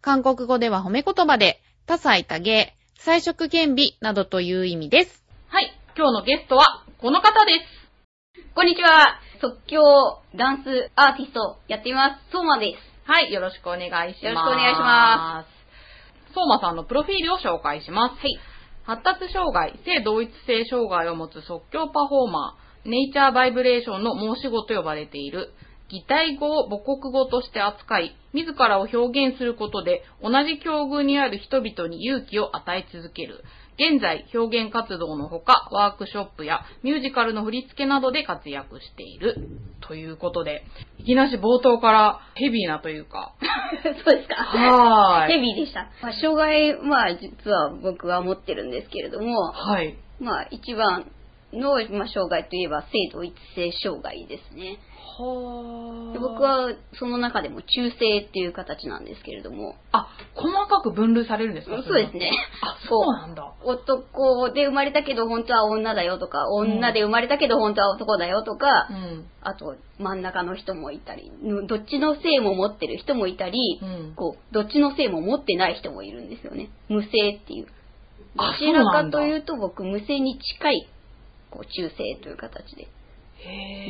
韓国語では褒め言葉で、多彩多芸、彩色兼美などという意味です。はい。今日のゲストは、この方です。こんにちは。即興ダンスアーティストやっています。ソーマです。はい。よろしくお願いします。よろしくお願いします。相馬さんのプロフィールを紹介します。はい。発達障害、性同一性障害を持つ即興パフォーマー、ネイチャーバイブレーションの申し子と呼ばれている、擬態語を母国語として扱い、自らを表現することで同じ境遇にある人々に勇気を与え続ける。現在、表現活動のほか、ワークショップやミュージカルの振り付けなどで活躍している。ということで、いきなし冒頭からヘビーなというか。そうですか。はーいヘビーでした。まあ、障害、まあ、実は僕は持ってるんですけれども、はい。まあ、一番の、まあ、障害といえば性同一性障害ですね。はで僕、はその中でも中性っていう形なんですけれども、あ、細かく分類されるんですかそうですね。あ、そうなんだ。男で生まれたけど本当は女だよとか、女で生まれたけど本当は男だよとか、うん。あと真ん中の人もいたり、のどっちの性も持ってる人もいたり、うん。こう、どっちの性も持ってない人もいるんですよね。無性っていう。どあちらかというと僕、無性に近い、こう、中性という形で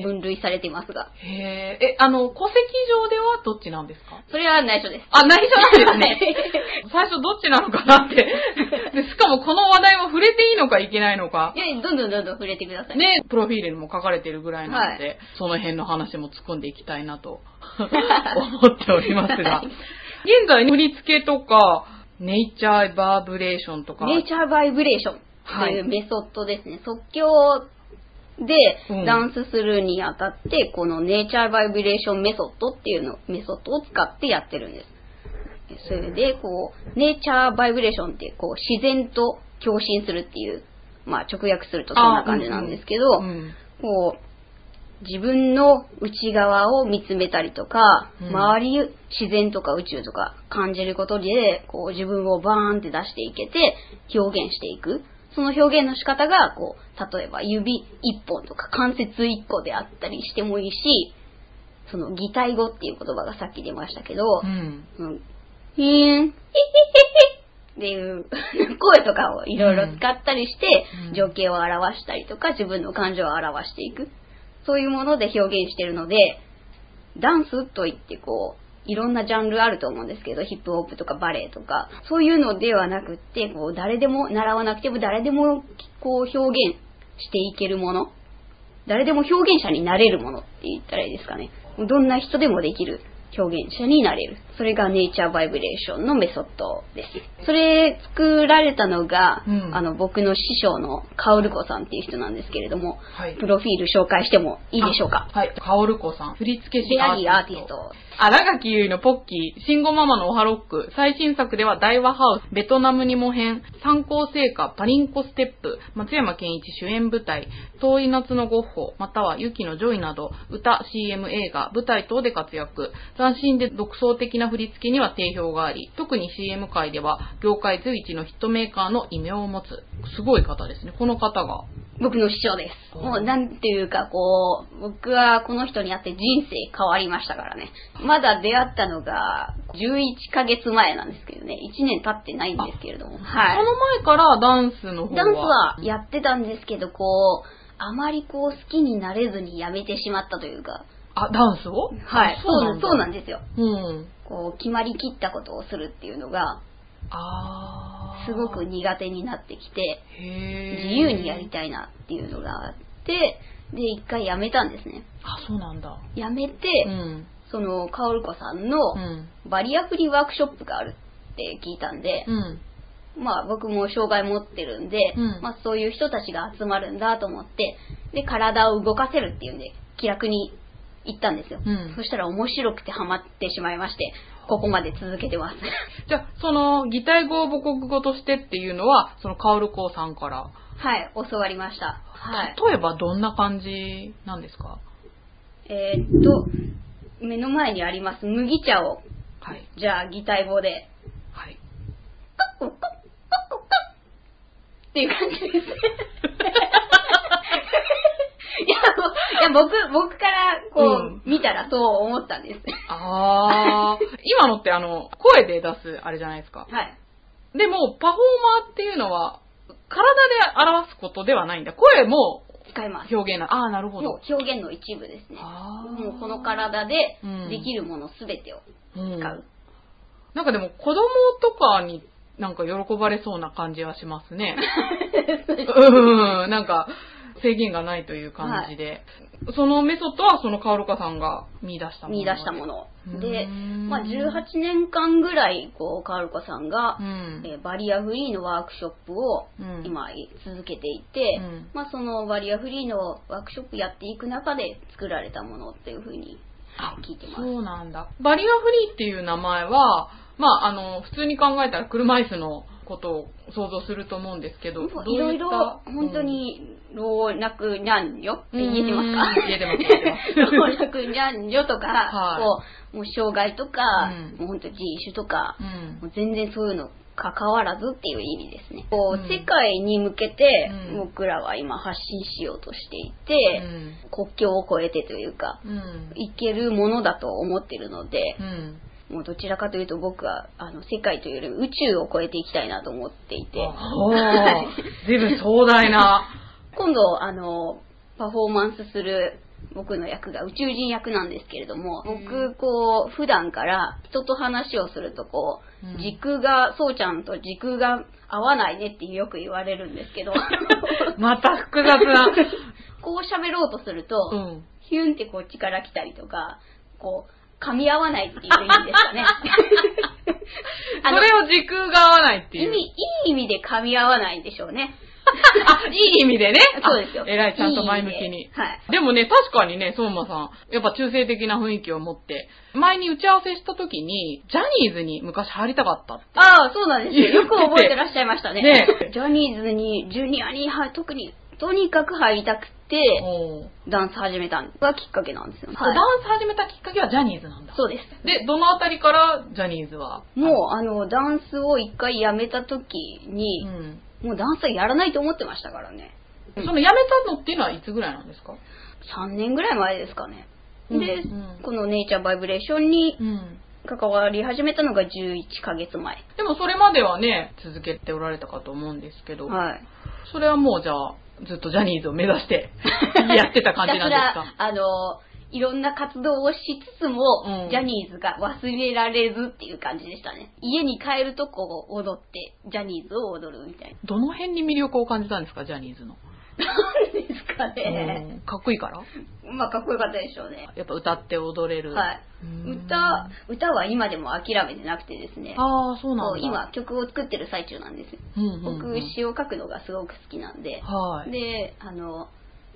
分類されていますが、へーえ、あの、戸籍上ではどっちなんですか？それは内緒です。あ、内緒なんですね。最初どっちなのかなって。で、しかもこの話題も触れていいのかいけないのかい。や、どんどんどんどん触れてください。ね、プロフィールにも書かれてるぐらいなので、はその辺の話も突っ込んでいきたいなと 思っておりますが、はい現在振り付けとか、ネイチャーバーブレーションとか、ネイチャーバイブレーションというメソッドですね。即興でうんダンスするにあたって、このネイチャーバイブレーションメソッドっていうの、メソッドを使ってやってるんです。それで、こう、ネイチャーバイブレーションって、こう、自然と共振するっていう、まあ、直訳するとそんな感じなんですけど、うんこう、自分の内側を見つめたりとか、うん周り、自然とか宇宙とか感じることで、こう自分をバーンって出していけて、表現していく。その表現の仕方が、こう、例えば指一本とか関節一個であったりしてもいいし、その擬態語っていう言葉がさっき出ましたけど、うん。うん。ひーん、ひひひひっていう声とかをいろいろ使ったりしてうん、情景を表したりとか、自分の感情を表していく。そういうもので表現してるので、ダンスといってこう、いろんなジャンルあると思うんですけど、ヒップホップとかバレエとか、そういうのではなくって、こう、誰でも、習わなくても誰でも、こう、表現していけるもの。誰でも表現者になれるものって言ったらいいですかね。どんな人でもできる表現者になれる。それがネイチャーバイブレーションのメソッドです。それ作られたのが、うんあの、僕の師匠のカオルコさんっていう人なんですけれども、はい。プロフィール紹介してもいいでしょうか？はい。カオルコさん。振付師ベアリーアーティスト。荒垣結衣のポッキー、シンゴママのオハロック、最新作では大和ハウス、ベトナムにも編、参考成果、パリンコステップ、松山健一主演舞台、遠い夏のゴッホ、またはユキのジョイなど、歌、CM 映画、舞台等で活躍。斬新で独創的な振り付けには定評があり、特に CM 界では、業界随一のヒットメーカーの異名を持つ。すごい方ですね。この方が。僕の師匠です。うんもうなんていうかこう、僕はこの人に会って人生変わりましたからね。まだ出会ったのが11ヶ月前なんですけどね。1年経ってないんですけれども。はい。その前からダンスの方は？ダンスはやってたんですけど、こう、あまりこう好きになれずにやめてしまったというか。あ、ダンスを？はい。そうなんそうなんでですよ。す。うん。こう、決まりきったことをするっていうのが、あーすごく苦手になってきて、自由にやりたいなっていうのがあって、で、一回やめたんですね。あ、そうなんだ。やめて、うん。その、かおるこさんのうん。バリアフリーワークショップがあるって聞いたんで、うん。まあ僕も障害持ってるんで、うんまあそういう人たちが集まるんだと思って、で、体を動かせるっていうんで、気楽に行ったんですよ。うんそしたら面白くてハマってしまいまして、ここまで続けてます。じゃあ、その、擬態語を母国語としてっていうのは、その、カオルコーさんから。はい、教わりました。はい。例えばどんな感じなんですか？えーっと、目の前にあります麦茶を、はい。じゃあ擬態語で、はい。カッコカッカッコカッっていう感じです。いや、もういや僕、僕からこう、見たらそう思ったんです。あー、今のってあの、声で出すあれじゃないですか。はい。でも、パフォーマーっていうのは、体で表すことではないんだ。声も使います。表現な。あー、なるほど。表現の一部ですね。あーもうこの体でうんできるものすべてをうん使う。なんかでも子供とかになんか喜ばれそうな感じはしますね。うん、なんか制限がないという感じで。そのメソッドはそのカオルカさんが見出したもの。見出したもの。でまあ、18年間ぐらい、こう、カールコさんがう、ん。えーバリアフリーのワークショップをうん今続けていて、うんまあ、そのバリアフリーのワークショップやっていく中で作られたものっていうふうにあ聞いてます。そうなんだ。バリアフリーっていう名前は、まあ、あの、普通に考えたら車椅子のことを想像すると思うんですけど、どういろいろ本当に、老若男女って言えてますか？うん。言えてます老若男女とか、はい。こう、もう障害とか、うん。もう本当人種とか、うん。もう全然そういうの関わらずっていう意味ですね。こう、うん世界に向けてうん。僕らは今発信しようとしていて、国境を越えてというか、うん。うん。いけるものだと思ってるのでう、ん。もうどちらかというと僕はあの世界というより宇宙を越えていきたいなと思っていて、随分壮大な。今度あのパフォーマンスする僕の役が宇宙人役なんですけれども、僕こう普段から人と話をするとこう、うん軸がそうちゃんと軸が合わないねってよく言われるんですけど また複雑な。こう喋ろうとすると、うん。ヒュンってこっちから来たりとかこう噛み合わないっていう意味ですかね それを時空が合わないっていう。意味いい意味で噛み合わないんでしょうね あ、いい意味でね。そうですよあ偉い、ちゃんと前向きにいいはいでもね、確かにね、相馬さん、やっぱ中性的な雰囲気を持って、前に打ち合わせした時に、ジャニーズに昔入りたかったって。ああ、そうなんですよ。よく覚えてらっしゃいましたね。ねジャニーズに、ジュニアに、はい、特に、とにかく入りたくダンス始めたのがきっかけなんですよ。ダンス始めたきっかけはジャニーズなんだ。そうです。で、どのあたりからジャニーズは？もう、あの、ダンスを一回やめた時うに、ん。もうダンスはやらないと思ってましたからね。その辞めたのっていうのはいつぐらいなんですか？3年ぐらい前ですかね。で、うんこのネイチャーバイブレーションにうん。関わり始めたのが11ヶ月前。でもそれまではね、続けておられたかと思うんですけど、はい。それはもうじゃあ、ずっとジャニーズを目指して やってた感じなんですか？あの、いろんな活動をしつつも、うんジャニーズが忘れられずっていう感じでしたね。家に帰るとこう踊って、ジャニーズを踊るみたいどの辺に魅力を感じたんですか、ジャニーズの？な。なんですかね。うんかっこいいから？まあ、かっこよかったでしょうね。やっぱ歌って踊れる。はい。うん歌、歌は今でも諦めてなくてですね。ああ、そうなんだ。こう今、曲を作ってる最中なんですよ。うんうんうん、僕、詩を書くのがすごく好きなんで。はい。で、あの、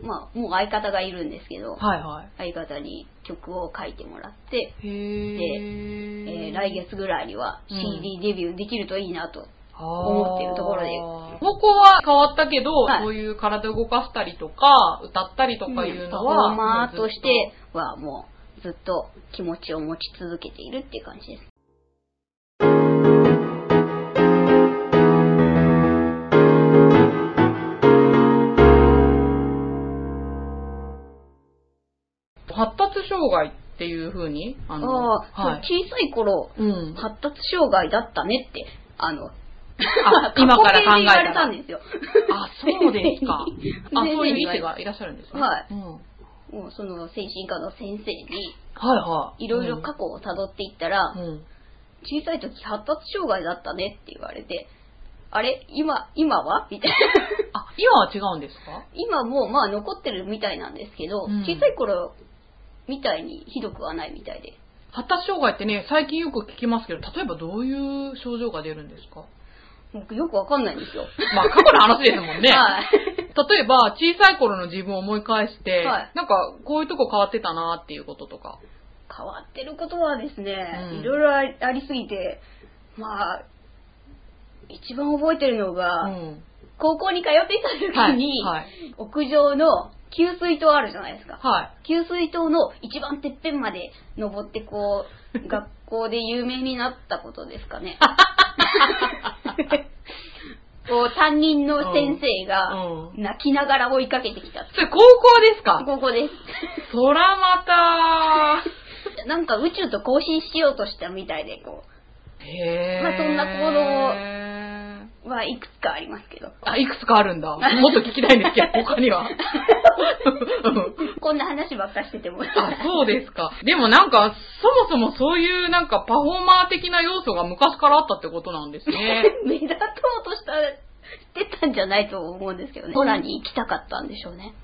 まあ、もう相方がいるんですけど、はいはい。相方に曲を書いてもらって、へえ。えー来月ぐらいにはうん CD デビューできるといいなと。思思ってるところで方向は変わったけど、はいそういう体を動かしたりとか、歌ったりとかいうのは、パフォーマーとしもてはもうずっと気持ちを持ち続けているっていう感じです。発達障害っていう風に、あの、ああ、はい。小さい頃、うん。発達障害だったねって、あの、あ今から考えたらたんですよ。あ、そうですか。あ、そういう医師がいらっしゃるんですね。はいうん。はいもうその精神科の先生に、はい。いろいろ過去を辿っていったら、うん。うん小さい時発達障害だったねって言われて、あれ？今、今は？みたいな。あ、今は違うんですか？今もまあ残ってるみたいなんですけど、うん小さい頃みたいにひどくはないみたいで。発達障害ってね、最近よく聞きますけど、例えばどういう症状が出るんですか？僕よくわかんないんですよ。まあ、過去の話ですもんね。はい。例えば、小さい頃の自分を思い返して、はいなんか、こういうとこ変わってたなっていうこととか。変わってることはですね、うんいろいろありありすぎて、まあ、一番覚えてるのが、うん。高校に通っていた時に、はいはい屋上の給水塔あるじゃないですか。はい。給水塔の一番てっぺんまで登ってこう、学校で有名になったことですかね。こう、担任の先生がう泣きながら追いかけてきた。それ高校ですか？ここです。そらまた なんか宇宙と交信しようとしたみたいで、こへー。まあそんな行動う、はい。くつかありますけど。あ、い。くつかあるんだ。もっと聞きたい。んですけど、他には。こんな話ばっかしてても。あ、そうですか。でもなんか、そもそもそうい。うなんかパフォーマー的な要素が昔からあったってことなんですね。目立とうとした、してたんじゃない。と思うんですけどね。空に行きたかったんでしょうね。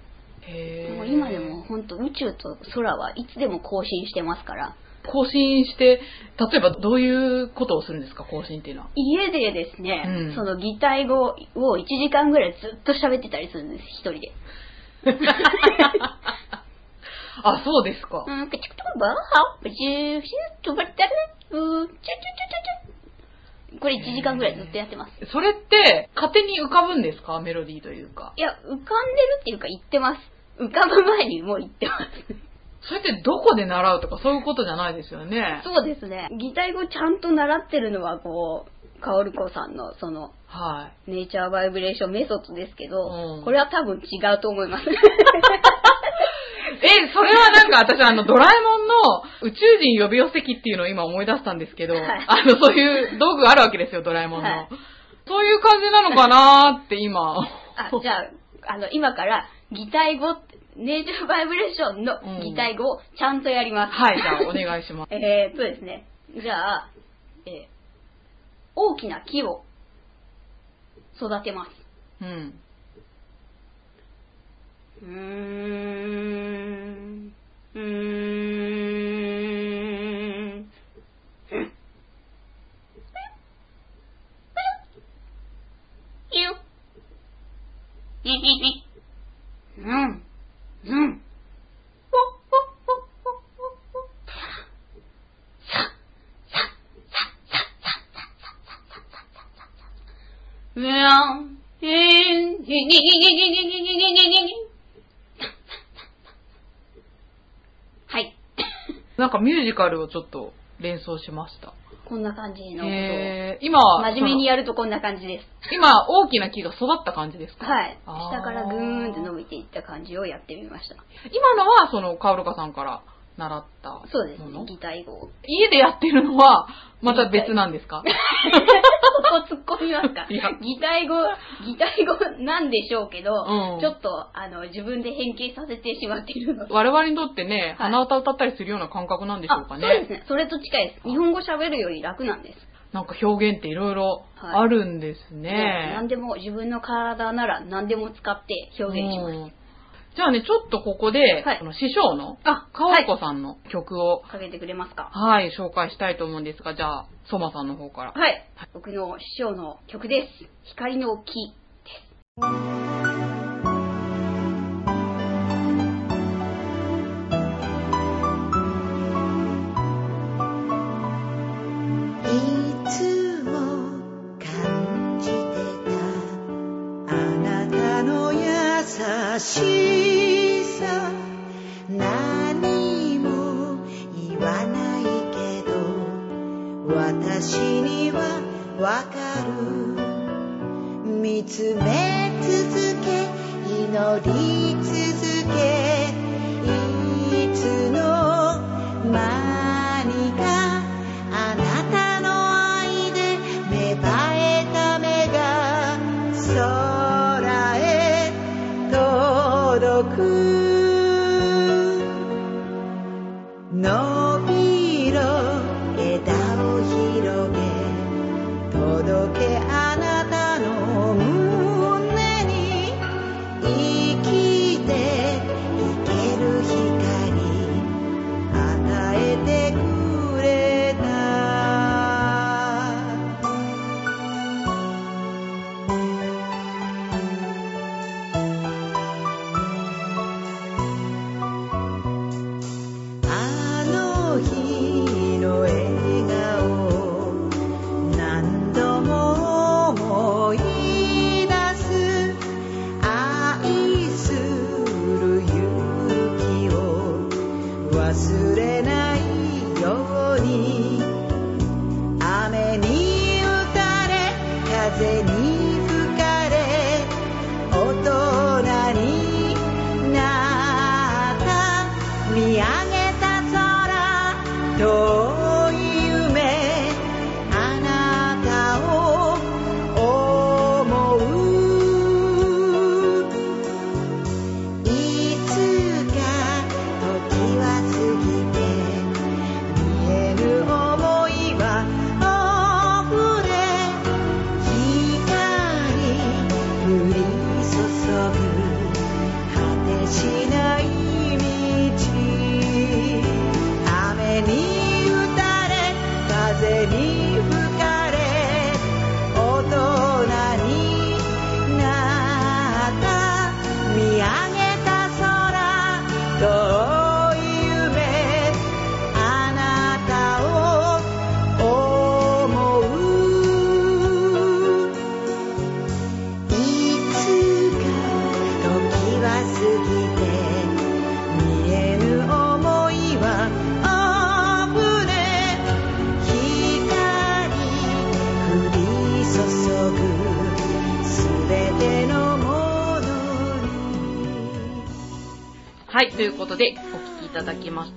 へーも今でも本当宇宙と空はい。つでも更新してますから。更新して、例えばどういうことをするんですか、更新っていうのは。家でですね、うんその擬態語を1時間ぐらいずっと喋ってたりするんです、一人で。あ、そうですか。うん、くちくとば、は、ぶちゅー、しゅっとばったる、う、ちゅちゅちゅちゅちゅ。これ1時間ぐらいずっとやってます。それって、勝手に浮かぶんですか？メロディーというか。いや、浮かんでるっていうか言ってます。浮かぶ前にもう言ってます。それってどこで習うとかそういうことじゃないですよね。そうですね。擬態語ちゃんと習ってるのは、こう、かおるこさんの、その、はい。ネイチャーバイブレーションメソッドですけど、うんこれは多分違うと思います。え、それはなんか私あのドラえもんの宇宙人呼び寄せ機っていうのを今思い出したんですけど、はいあのそういう道具があるわけですよ、ドラえもんの。はいそういう感じなのかなーって今。あ、じゃあ、あの、今から、擬態語、ネイチャーバイブレーションの擬態語をちゃんとやります。はい、じゃあお願いします。えーっとですね、じゃあ、えー大きな木を育てます。うん。うーん。うーん。よ。うん。うん。うやん。えん。はい。なんかミュージカルをちょっと連想しました。こんな感じのことを。えー、今は、真面目にやるとこんな感じです。今大きな木が育った感じですか？はい。下からぐーんって伸びていった感じをやってみました。今のはそのカオルカさんから習ったものそうですね。擬態語。家でやってるのはまた別なんですか？ここ突っ込みますか？擬態語、擬態語なんでしょうけど、うんちょっと、あの、自分で変形させてしまっているので。我々にとってね、はい鼻歌歌ったりするような感覚なんでしょうかあ、ね。そうですね。それと近いです。日本語喋るより楽なんです。なんか表現っていろいろあるんですもうね。何でも、自分の体なら何でも使って表現します。うんじゃあね、ちょっとここで、はいこの師匠の、あ、かおはい。こさんの曲を、かけてくれますかはい、紹介したいと思うんですが、じゃあ、ソマさんの方から。はい。僕の師匠の曲です。光の木です。わかる。見つめ続け祈り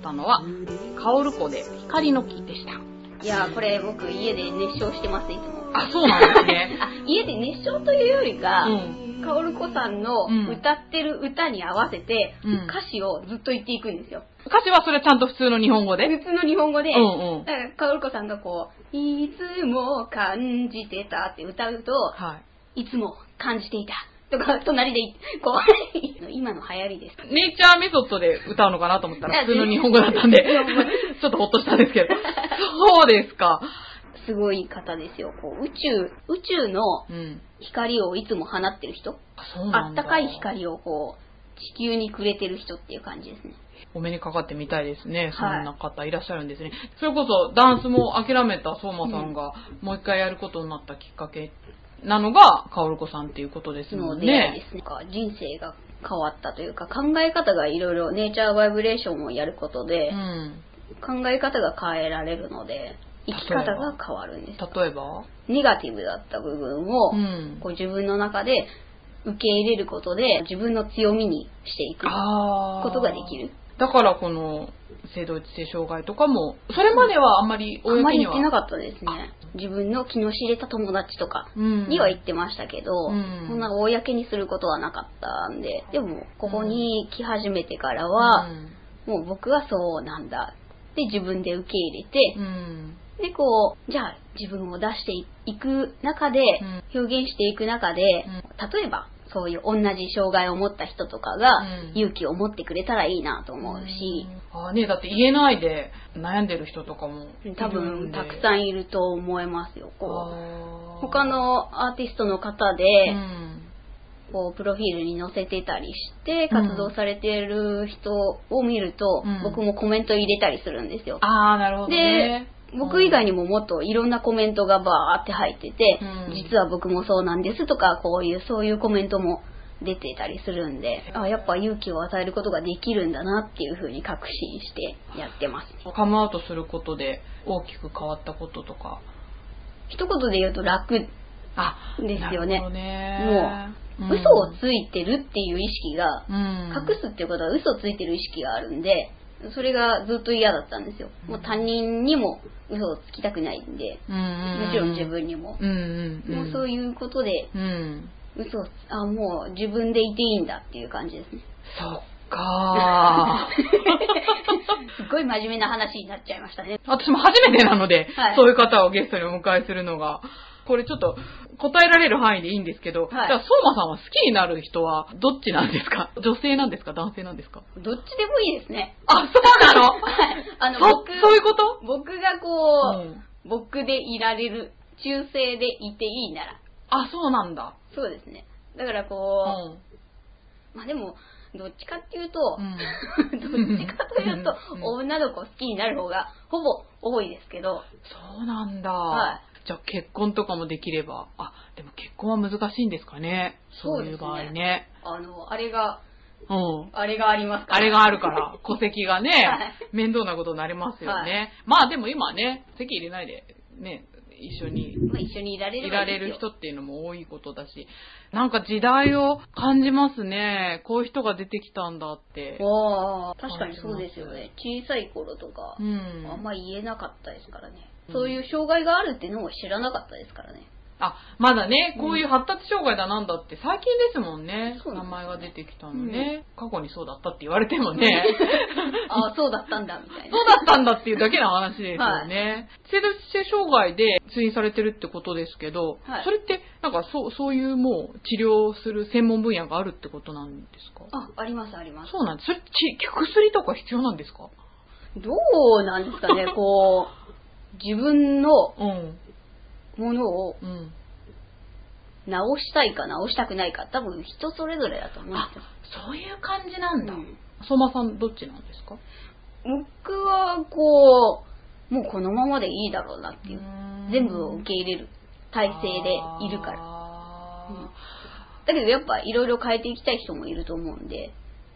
だきましたのは、カオル湖で光の木でした。いやーこれ僕家で熱唱してますいつもあ、そうなんですね。あ家で熱唱というよりか、うん。カオルコさんのうん歌ってる歌に合わせて、うん歌詞をずっと言っていくんですよ。歌詞はそれちゃんと普通の日本語で？普通の日本語で、うんうんだからカオルコさんがこう、いつも感じてたって歌うと、はいつも感じていた。とか、隣で、こう、今の流行りです。い。ネイチャーメソッドで歌うのかなと思ったら普通の日本語だったんで、ちょっとほっとしたんですけど。そうですか。すごい方ですよ。こう宇宙、宇宙のうん。光をいつも放ってる人？うなんだ。あったかい。光をこう、地球にくれてる人っていう感じですね。お目にかかってみたいですね。そはいんな方いらっしゃるんですね。それこそダンスも諦めた相馬さんが、もう一回やることになったきっかけなのが、かおるこさんっていうことですもんの出会いでね。すね。人生が変わったというか、考え方がいろいろネイチャーバイブレーションをやることでう、ん。考え方が変えられるので、生き方が変わるんです。例えば？ネガティブだった部分を、うん。こう自分の中で受け入れることで、自分の強みにしていくことができる。だからこの性同一性障害とかも、それまではあんまりあんまり公には。言ってなかったですね。自分の気の知れた友達とかうんには言ってましたけど、うんそんな公にすることはなかったんで、でも、ここに来始めてからは、うんもう僕はそうなんだって自分で受け入れて、うん。で、こう、じゃあ自分を出していく中で、うん表現していく中で、うん例えば、そういう同じ障害を持った人とかがうん勇気を持ってくれたらいいなと思うし、あーねだって言えないで悩んでる人とかも。多分たくさんいると思いますよ。こう他のアーティストの方で、うんこうプロフィールに載せてたりして活動されてる人を見ると、うん僕もコメント入れたりするんですよ。ああ、なるほどね。僕以外にももっといろんなコメントがバーって入ってて、うん。実は僕もそうなんですとか、こういう、そういうコメントも出てたりするんで、あやっぱ勇気を与えることができるんだなっていうふうに確信してやってます。カムアウトすることで大きく変わったこととか。一言で言うと楽、あですよね。ねもう、うん。嘘をついてるっていう意識が、うん。隠すっていうことは嘘をついてる意識があるんで、それがずっと嫌だったんですよ。もう他人にも嘘をつきたくないんで、もちろん自分にも。うんうんうん。もうそういうことで、うん。嘘をつ、あ、もう自分でいていいんだっていう感じですね。そっか すっごい真面目な話になっちゃいましたね。私も初めてなので、はいそういう方をゲストにお迎えするのが、これちょっと答えられる範囲でいいんですけど、はい。じゃあ、相馬さんは好きになる人はどっちなんですか？女性なんですか？男性なんですか？どっちでもいいですね。あ、そうなの？はい。あの、そ僕、そういうこと？僕がこう、うん。僕でいられる、中性でいていいなら、あ、そうなんだ。そうですね。だからうこん。う、まあでも、どっちかっていうと、うん。どっちかというと、うん。女の子好きになる方がほぼ多いですけど、そうなんだ。はじゃあ結婚とかもできれば。あ、でも結婚は難しいんですかね。そういう場合ね。あの、あれが、うん。あれがありますから。あれがあるから、戸籍がね、はい面倒なことになりますよね。はいまあでも今ね、籍入れないで、ね、一緒にまあ一緒にいられるいられる人っていうのも多いことだし、なんか時代を感じますね。こういう人が出てきたんだって。ああ、確かにそうですよね。小さい頃とか、うん。あんま言えなかったですからね。そういう障害があるっていうのを知らなかったですからね。あ、まだね、こういう発達障害だなんだって最近ですもんね。そうなん名前が出てきたのね、過去にそうだったって言われてもね。ああ、そうだったんだ、みたいな。そうだったんだっていうだけの話ですよね。性同性障害で通院されてるってことですけど、はいそれってなんかそうそういうもう治療する専門分野があるってことなんですか？あ、あります、あります。そうなんです。それち薬とか必要なんですか？どうなんですかね、こう、自分のうん。ものをうん。直したいか直したくないか、多分人それぞれだと思うんあですよ。、そういう感じなんだ。うん相馬さんどっちなんですか？僕は、こう、もうこのままでいいだろうなっていう。全部を受け入れる体制でいるから。あだけどやっぱいろいろ変えていきたい人もいると思うんで、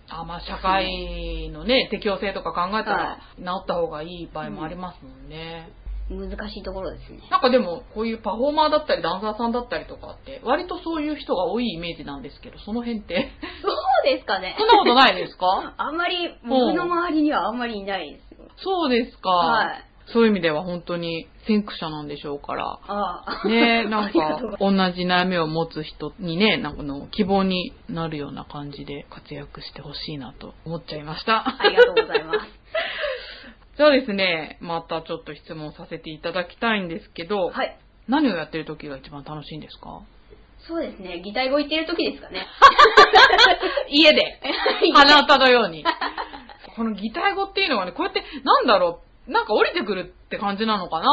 ーあ、まあ社会のね、適応性とか考えたはら治った方がいい場合もありますもんね。難しいところですね。なんかでも、こういうパフォーマーだったりダンサーさんだったりとかって、割とそういう人が多いイメージなんですけど、その辺って、そうですかねそんなことないですか？あんまり、僕の周りにはあんまりいないですよ。そうですか。はい。そういう意味では本当に先駆者なんでしょうから。ああ。ねなんか 同じ悩みを持つ人にね、なんかの希望になるような感じで活躍してほしいなと思っちゃいました。ありがとうございます。じゃあですね、またちょっと質問させていただきたいんですけど、はい。何をやってる時が一番楽しいんですか？そうですね。擬態語言ってる時ですかね。家で 鼻歌のように。この擬態語っていうのはね、こうやって、なんだろう、なんか降りてくるって感じなのかな？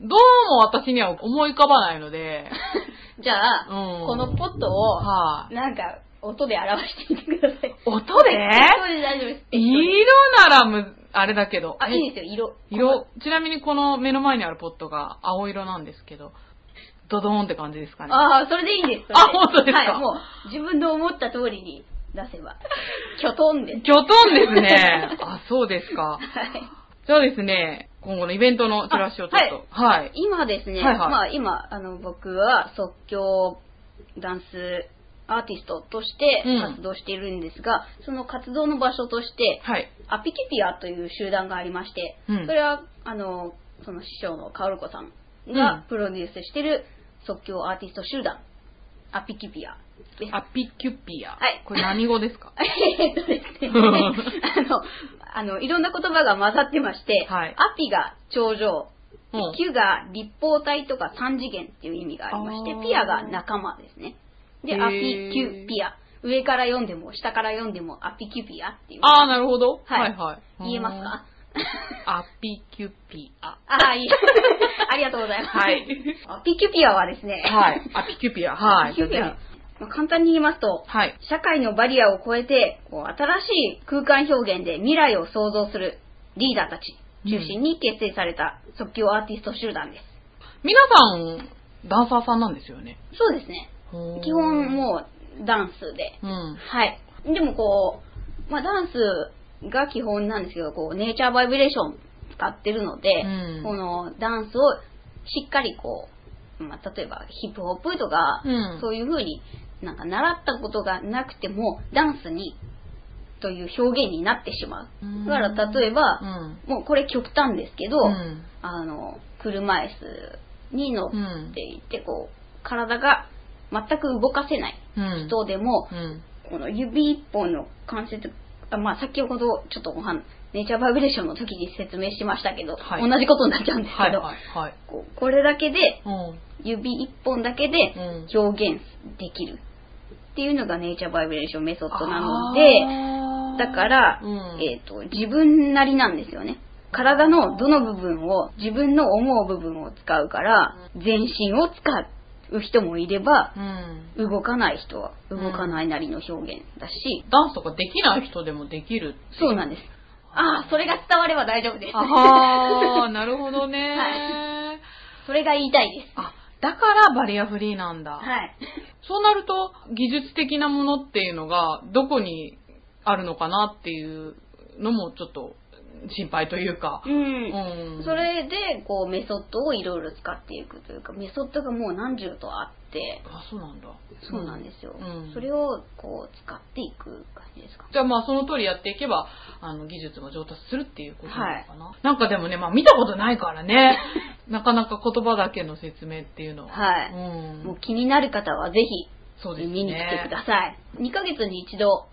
どうも私には思い浮かばないので、じゃあ、うんこのポットを、はい、なんか、音で表してみてください。音で？そうで大丈夫です。色ならむ、あれだけど。あ、いいですよ、色。色、ちなみにこの目の前にあるポットが青色なんですけど、ドドーンって感じですかね。ああ、それでいいです。あ本当ですか？はい、もう、自分の思った通りに出せば。きょとんです。キョトンですね。あ、そうですか。はい。じゃあですね、今後のイベントのチラシをちょっと。はい。今ですね、はいはいまあ今、あの、僕は即興ダンスアーティストとしてうん。活動しているんですが、その活動の場所として、はい。アピキピアという集団がありまして、うん。それは、あの、その師匠のカオルコさんうん。がプロデュースしている即興アーティスト集団、アピキピア。です。アピキュピア。はい。これ何語ですか？えっとですね、あの、あの、いろんな言葉が混ざってまして、はい。アピが頂上、うん。キュが立方体とか三次元っていう意味がありましてピアが仲間ですね。で、アピキュピア。上から読んでも、下から読んでも、アピキュピアっていう。ああ、なるほど。はいはいはい。言えますか？アピキュピア。ああ、いい。ありがとうございます。はい。アピキュピアはですね、はい。アピキュピア。はい。アピキュピアまあ簡単に言いますと、ひはい。社会のバリアを超えて、こう新しい空間表現で未来を創造するリーダーたち中心に結成された即興アーティスト集団です。皆さん、ダンサーさんなんですよね。そうですね。基本もうダンスで。う。うん。はい。でもこう、まあダンスが基本なんですけど、こう、ネイチャーバイブレーション使ってるので、うんこのダンスをしっかりこう、まあ例えばヒップホップとか、うんそういう風になんか習ったことがなくても、ダンスに、という表現になってしまう。うんだから例えば、うん。もうこれ極端ですけど、うんあの、車椅子に乗っていて、こう、体が全く動かせないうん。人でも、うん。この指一本の関節、あまあ先ほどちょっとお話、ネイチャーバイブレーションの時に説明しましたけど、はい同じことになっちゃうんですけど、はいはいはい。こうこれだけで、うん。指一本だけでうん表現できるっていうのがネイチャーバイブレーションメソッドなので、だから、うんえっ、と、自分なりなんですよね。体のどの部分を、自分の思う部分を使うから、全身を使う人もいれば、うん。動かない人は動かないなりの表現だし、ダンスとかできない人でもできる。そうなんです。ああ、それが伝われば大丈夫です。ああ、なるほどね。はそれが言いたいです。あ、だからバリアフリーなんだ。はい。そうなると、技術的なものっていうのが、どこにあるのかなっていうのもちょっと心配というか。うん。うんそれで、こう、メソッドをいろいろ使っていくというか、メソッドがもう何十とあって、あ、そうなんだ。そうなんですよ。うんそれを、こう、使っていく感じですか？じゃあまあその通りやっていけば、あの、技術も上達するっていうことなのかな。なんかでもね、まあ見たことないからね、なかなか言葉だけの説明っていうのは。はい。うん。もう気になる方はぜひ、そうですね。見に来てください。2ヶ月に一度、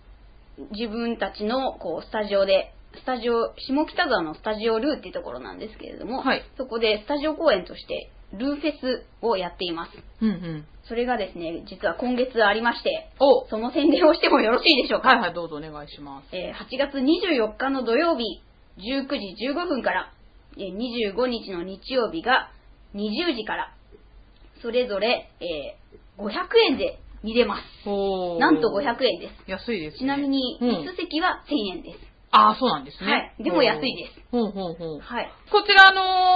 自分たちのこうスタジオで、スタジオ、下北沢のスタジオルーっていうところなんですけれども、はいそこでスタジオ公演として、ルーフェスをやっています。うんうん。それがですね、実は今月ありまして、おその宣伝をしてもよろしいでしょうか？はいはい、どうぞお願いします。えー8月24日の土曜日、19時15分から、えー25日の日曜日が20時から、それぞれ、えー500円で見れます。なんと500円です。安いですね。ちなみに、うん椅子席は1000円です。ああ、そうなんですね。はいでも安いです。ほうほうほう。はい。こちらあ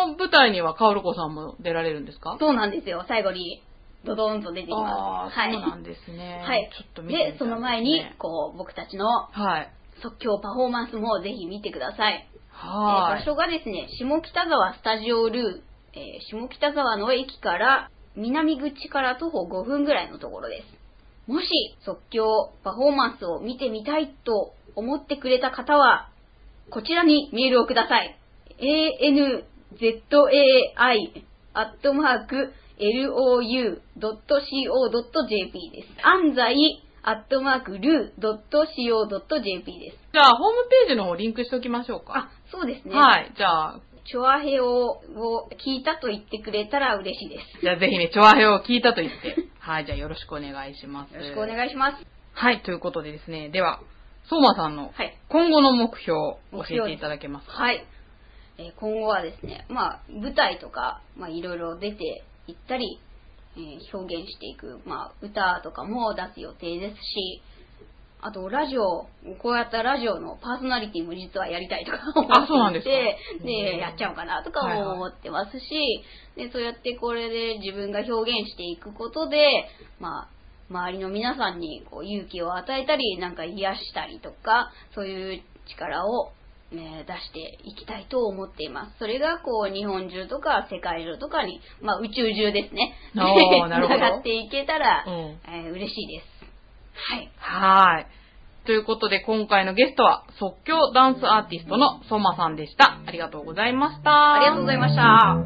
の舞台にはカオルコさんも出られるんですか？そうなんですよ。最後に、ドドーンと出てきます。はい。そうなんですね。はい。ちょっと見てみたいで、その前に、こう、僕たちのはい。即興パフォーマンスもぜひ見てください。えーはい。場所がですね、下北沢スタジオルー、えー下北沢の駅から南口から徒歩5分ぐらいのところです。もし即興パフォーマンスを見てみたいと思ってくれた方は、こちらにメールをください。anzai アットマーク lou.co.jp です。安西アットマークルー .co.jp です。じゃあ、ホームページの方リンクしておきましょうあか。、そうですね。はい。じゃあ、チョアヘオを聞いたと言ってくれたら嬉しいです。じゃあぜひね、チョアヘを聞いたと言って。はい。じゃあよろしくお願いします。よろしくお願いします。はい。ということでですね。では、相馬さんのはい。今後の目標を教えていただけますか？はい。えー今後はですね、まあ、舞台とか、まあ、いろいろ出ていったり、えー表現していく、まあ、歌とかも出す予定ですし、あと、ラジオ、こうやったラジオのパーソナリティも実はやりたいとか思っていて、あそうなんでやっちゃおうかなとかも思ってますし、で、そうやってこれで自分が表現していくことで、まあ、周りの皆さんにこう勇気を与えたり、なんか癒したりとか、そういう力を、ね、出していきたいと思っています。それがこう日本中とか世界中とかに、まあ宇宙中ですね。なるほど繋がっていけたら、うんえー嬉しいです。はい。はい。ということで、今回のゲストは、即興ダンスアーティストの相馬さんでした。ありがとうございました。ありがとうございました。